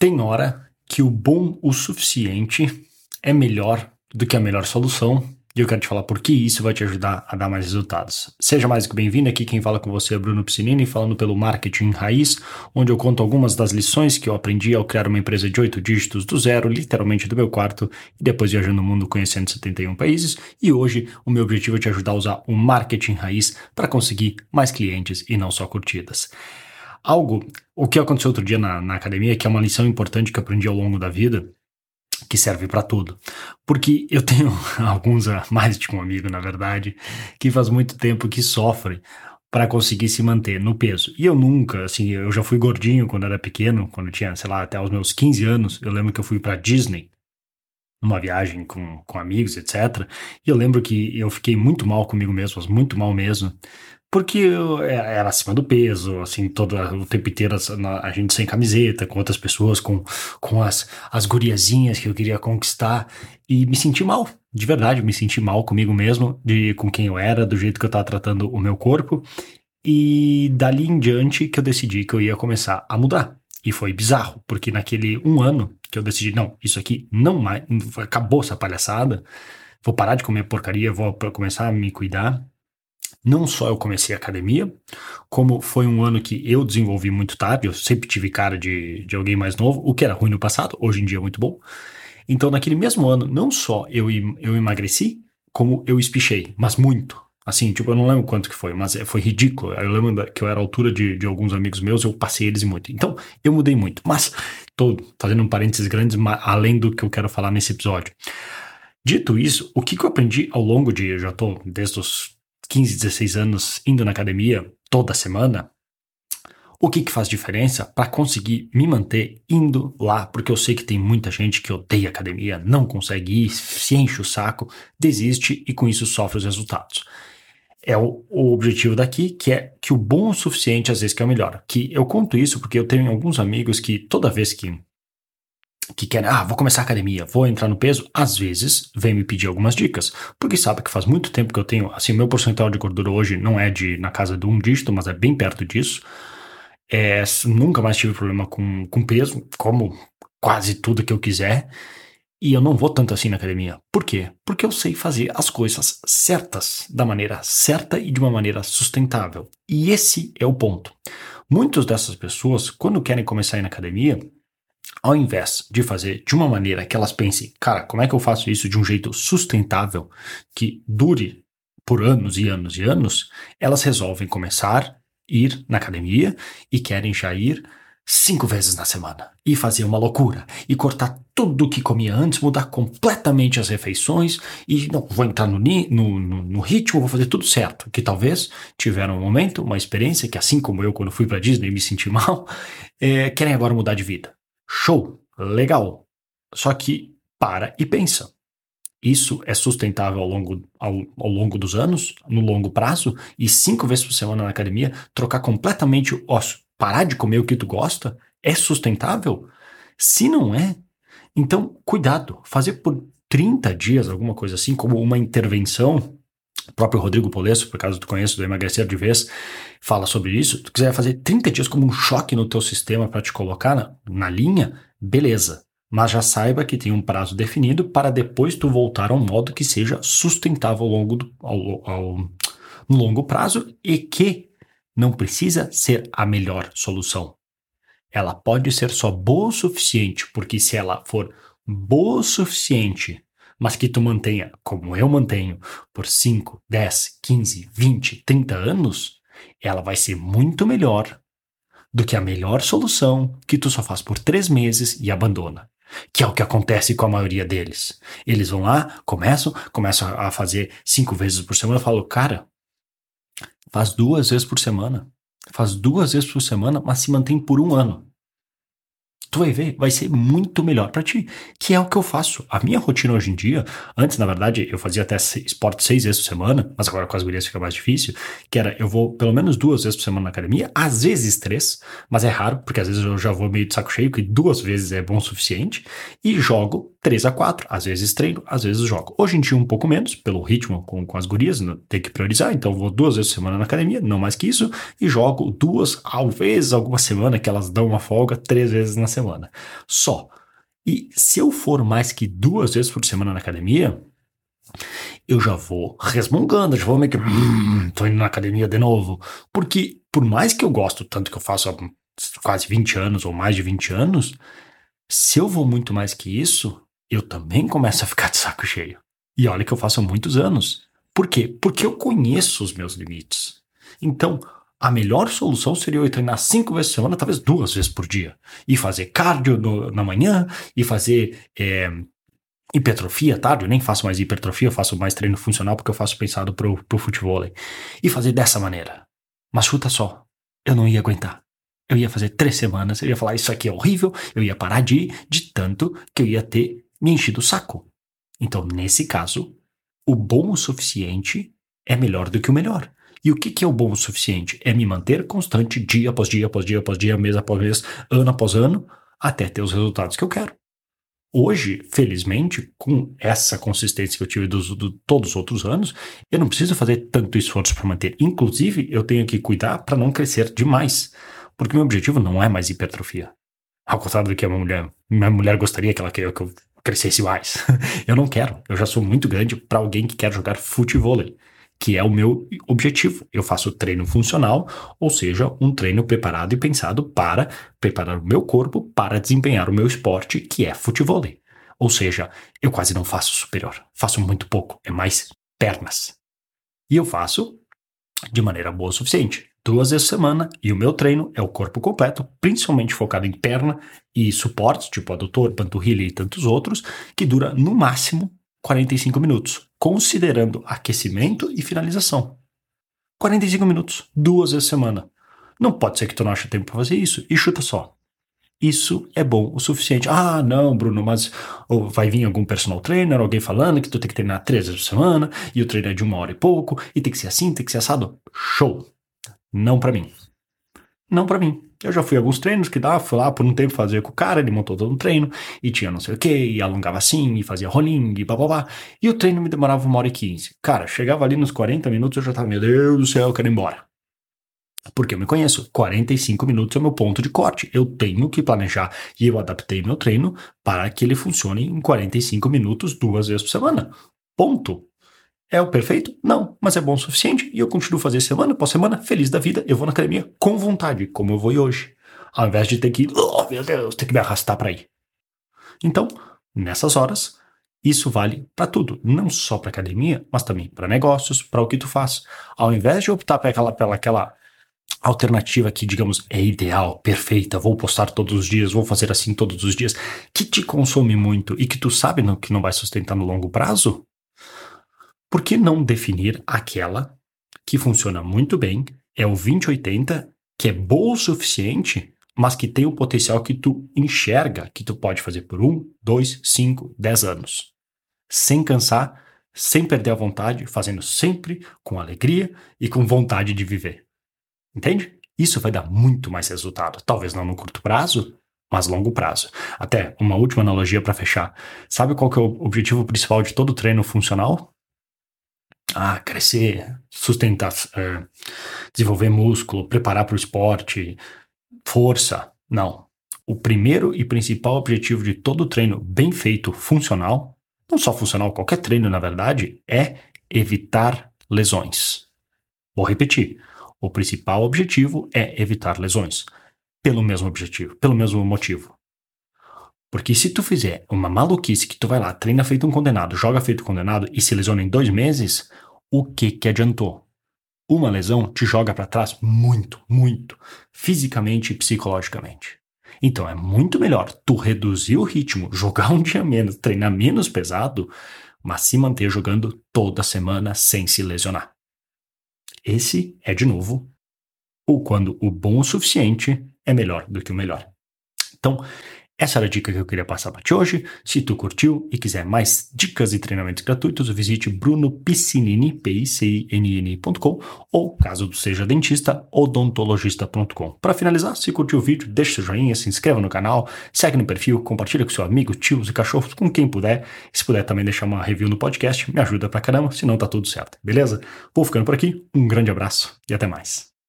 Tem hora que o bom o suficiente é melhor do que a melhor solução e eu quero te falar por que isso vai te ajudar a dar mais resultados. Seja mais que bem-vindo, aqui quem fala com você é Bruno Piscinini, falando pelo Marketing Raiz, onde eu conto algumas das lições que eu aprendi ao criar uma empresa de oito dígitos do zero, literalmente do meu quarto, e depois viajando no mundo conhecendo 71 países. E hoje o meu objetivo é te ajudar a usar o Marketing Raiz para conseguir mais clientes e não só curtidas. Algo, o que aconteceu outro dia na, na academia, que é uma lição importante que eu aprendi ao longo da vida, que serve para tudo. Porque eu tenho alguns, ah, mais de um amigo, na verdade, que faz muito tempo que sofre para conseguir se manter no peso. E eu nunca, assim, eu já fui gordinho quando era pequeno, quando tinha, sei lá, até os meus 15 anos. Eu lembro que eu fui para Disney numa viagem com, com amigos, etc. E eu lembro que eu fiquei muito mal comigo mesmo, muito mal mesmo, porque eu é, era acima do peso, assim, todo o tempo inteiro a gente sem camiseta, com outras pessoas, com, com as, as guriazinhas que eu queria conquistar, e me senti mal, de verdade, me senti mal comigo mesmo, de com quem eu era, do jeito que eu estava tratando o meu corpo, e dali em diante que eu decidi que eu ia começar a mudar. E foi bizarro, porque naquele um ano que eu decidi, não, isso aqui não mais, acabou essa palhaçada, vou parar de comer porcaria, vou começar a me cuidar, não só eu comecei a academia, como foi um ano que eu desenvolvi muito tarde, eu sempre tive cara de, de alguém mais novo, o que era ruim no passado, hoje em dia é muito bom. Então, naquele mesmo ano, não só eu, eu emagreci, como eu espichei, mas muito. Assim, tipo, eu não lembro quanto que foi, mas é, foi ridículo. Eu lembro que eu era a altura de, de alguns amigos meus, eu passei eles muito. Então, eu mudei muito. Mas, tô fazendo um parênteses grande, além do que eu quero falar nesse episódio. Dito isso, o que, que eu aprendi ao longo de, eu já tô desde os 15, 16 anos indo na academia toda semana, o que, que faz diferença para conseguir me manter indo lá? Porque eu sei que tem muita gente que odeia academia, não consegue ir, se enche o saco, desiste e com isso sofre os resultados. É o, o objetivo daqui, que é que o bom o suficiente às vezes que é o melhor. Que eu conto isso porque eu tenho alguns amigos que toda vez que que querem, ah, vou começar a academia, vou entrar no peso, às vezes vem me pedir algumas dicas, porque sabe que faz muito tempo que eu tenho, assim, meu percentual de gordura hoje não é de na casa de um dígito, mas é bem perto disso. É, nunca mais tive problema com, com peso, como quase tudo que eu quiser, e eu não vou tanto assim na academia. Por quê? Porque eu sei fazer as coisas certas, da maneira certa e de uma maneira sustentável. E esse é o ponto. Muitas dessas pessoas, quando querem começar a ir na academia, ao invés de fazer de uma maneira que elas pensem, cara, como é que eu faço isso de um jeito sustentável, que dure por anos e anos e anos, elas resolvem começar, ir na academia e querem já ir cinco vezes na semana e fazer uma loucura e cortar tudo o que comia antes, mudar completamente as refeições e não vou entrar no, no, no, no, ritmo, vou fazer tudo certo. Que talvez tiveram um momento, uma experiência que, assim como eu, quando fui para Disney me senti mal, é, querem agora mudar de vida. Show, legal. Só que para e pensa. Isso é sustentável ao longo, ao, ao, longo dos anos, no longo prazo, e cinco vezes por semana na academia, trocar completamente o osso, parar de comer o que tu gosta, é sustentável? Se não é, então cuidado, fazer por 30 dias alguma coisa assim, como uma intervenção o próprio Rodrigo Polesso, por causa tu conheço do Emagrecer de Vez, fala sobre isso. Tu quiser fazer 30 dias como um choque no teu sistema para te colocar na, na linha, beleza. Mas já saiba que tem um prazo definido para depois tu voltar a um modo que seja sustentável ao longo do, ao, ao, no longo prazo e que não precisa ser a melhor solução. Ela pode ser só boa o suficiente, porque se ela for boa o suficiente mas que tu mantenha, como eu mantenho, por 5, 10, 15, 20, 30 anos, ela vai ser muito melhor do que a melhor solução que tu só faz por três meses e abandona. Que é o que acontece com a maioria deles. Eles vão lá, começam, começam a fazer cinco vezes por semana. Eu falo, cara, faz duas vezes por semana. Faz duas vezes por semana, mas se mantém por um ano tu vai ver, vai ser muito melhor para ti, que é o que eu faço. A minha rotina hoje em dia, antes, na verdade, eu fazia até esporte seis vezes por semana, mas agora com as gurias fica mais difícil, que era, eu vou pelo menos duas vezes por semana na academia, às vezes três, mas é raro, porque às vezes eu já vou meio de saco cheio, que duas vezes é bom o suficiente, e jogo 3 a 4, às vezes treino, às vezes jogo. Hoje em dia um pouco menos, pelo ritmo com, com as gurias, né, tem que priorizar, então vou duas vezes por semana na academia, não mais que isso, e jogo duas, vezes alguma semana que elas dão uma folga, três vezes na semana. Só. E se eu for mais que duas vezes por semana na academia, eu já vou resmungando, já vou meio que, hum, tô indo na academia de novo. Porque, por mais que eu gosto tanto que eu faço há quase 20 anos ou mais de 20 anos, se eu vou muito mais que isso, eu também começo a ficar de saco cheio. E olha que eu faço há muitos anos. Por quê? Porque eu conheço os meus limites. Então, a melhor solução seria eu treinar cinco vezes por semana, talvez duas vezes por dia. E fazer cardio no, na manhã, e fazer é, hipertrofia à tarde. Eu nem faço mais hipertrofia, eu faço mais treino funcional porque eu faço pensado pro, pro futebol. E fazer dessa maneira. Mas chuta só, eu não ia aguentar. Eu ia fazer três semanas, eu ia falar isso aqui é horrível, eu ia parar de ir, de tanto que eu ia ter me enchido o saco. Então, nesse caso, o bom o suficiente é melhor do que o melhor. E o que, que é o bom o suficiente? É me manter constante dia após dia, após dia, após dia, mês após mês, ano após ano, até ter os resultados que eu quero. Hoje, felizmente, com essa consistência que eu tive dos, do, todos os outros anos, eu não preciso fazer tanto esforço para manter. Inclusive, eu tenho que cuidar para não crescer demais. Porque meu objetivo não é mais hipertrofia. Ao contrário do que a minha mulher, minha mulher gostaria que ela queria que eu crescesse mais. eu não quero. Eu já sou muito grande para alguém que quer jogar futebol, que é o meu objetivo. Eu faço treino funcional, ou seja, um treino preparado e pensado para preparar o meu corpo para desempenhar o meu esporte, que é futebol. Ou seja, eu quase não faço superior. Faço muito pouco, é mais pernas. E eu faço de maneira boa o suficiente duas vezes por semana e o meu treino é o corpo completo, principalmente focado em perna e suportes, tipo adutor, panturrilha e tantos outros, que dura no máximo 45 minutos, considerando aquecimento e finalização. 45 minutos, duas vezes por semana. Não pode ser que tu não ache tempo para fazer isso e chuta só. Isso é bom o suficiente. Ah, não, Bruno, mas vai vir algum personal trainer, alguém falando que tu tem que treinar três vezes por semana e o treino é de uma hora e pouco e tem que ser assim, tem que ser assado. Show! Não para mim. Não para mim. Eu já fui a alguns treinos que dava, fui lá por um tempo fazer com o cara, ele montou todo um treino, e tinha não sei o que, e alongava assim, e fazia rolinho, e blá. E o treino me demorava uma hora e quinze. Cara, chegava ali nos 40 minutos, eu já tava, meu Deus do céu, eu quero ir embora. Porque eu me conheço, 45 minutos é o meu ponto de corte. Eu tenho que planejar e eu adaptei meu treino para que ele funcione em 45 minutos duas vezes por semana. Ponto. É o perfeito? Não, mas é bom o suficiente e eu continuo fazer semana após semana, feliz da vida. Eu vou na academia com vontade, como eu vou hoje, ao invés de ter que, oh meu Deus, ter que me arrastar para ir. Então, nessas horas, isso vale para tudo, não só para academia, mas também para negócios, para o que tu faz. Ao invés de optar pela, pela aquela alternativa que, digamos, é ideal, perfeita, vou postar todos os dias, vou fazer assim todos os dias, que te consome muito e que tu sabe que não vai sustentar no longo prazo, por que não definir aquela que funciona muito bem, é o 2080, que é boa o suficiente, mas que tem o potencial que tu enxerga que tu pode fazer por um, dois, cinco, dez anos. Sem cansar, sem perder a vontade, fazendo sempre com alegria e com vontade de viver. Entende? Isso vai dar muito mais resultado. Talvez não no curto prazo, mas longo prazo. Até uma última analogia para fechar. Sabe qual que é o objetivo principal de todo treino funcional? Ah, crescer, sustentar, é, desenvolver músculo, preparar para o esporte, força. Não. O primeiro e principal objetivo de todo treino bem feito, funcional, não só funcional, qualquer treino, na verdade, é evitar lesões. Vou repetir. O principal objetivo é evitar lesões. Pelo mesmo objetivo, pelo mesmo motivo. Porque se tu fizer uma maluquice que tu vai lá, treina feito um condenado, joga feito um condenado e se lesiona em dois meses, o que que adiantou? Uma lesão te joga para trás muito, muito, fisicamente e psicologicamente. Então é muito melhor tu reduzir o ritmo, jogar um dia menos, treinar menos pesado, mas se manter jogando toda semana sem se lesionar. Esse é, de novo, o quando o bom o suficiente é melhor do que o melhor. Então, Essa era a dica que eu queria passar para ti hoje. Se tu curtiu e quiser mais dicas e treinamentos gratuitos, visite brunopiscinini, p-i-c-i-n-n.com ou, caso tu seja dentista, odontologista.com. Para finalizar, se curtiu o vídeo, deixa seu joinha, se inscreva no canal, segue no perfil, compartilha com seu amigo, tios e cachorros, com quem puder. Se puder também deixar uma review no podcast, me ajuda pra caramba, senão tá tudo certo, beleza? Vou ficando por aqui, um grande abraço e até mais.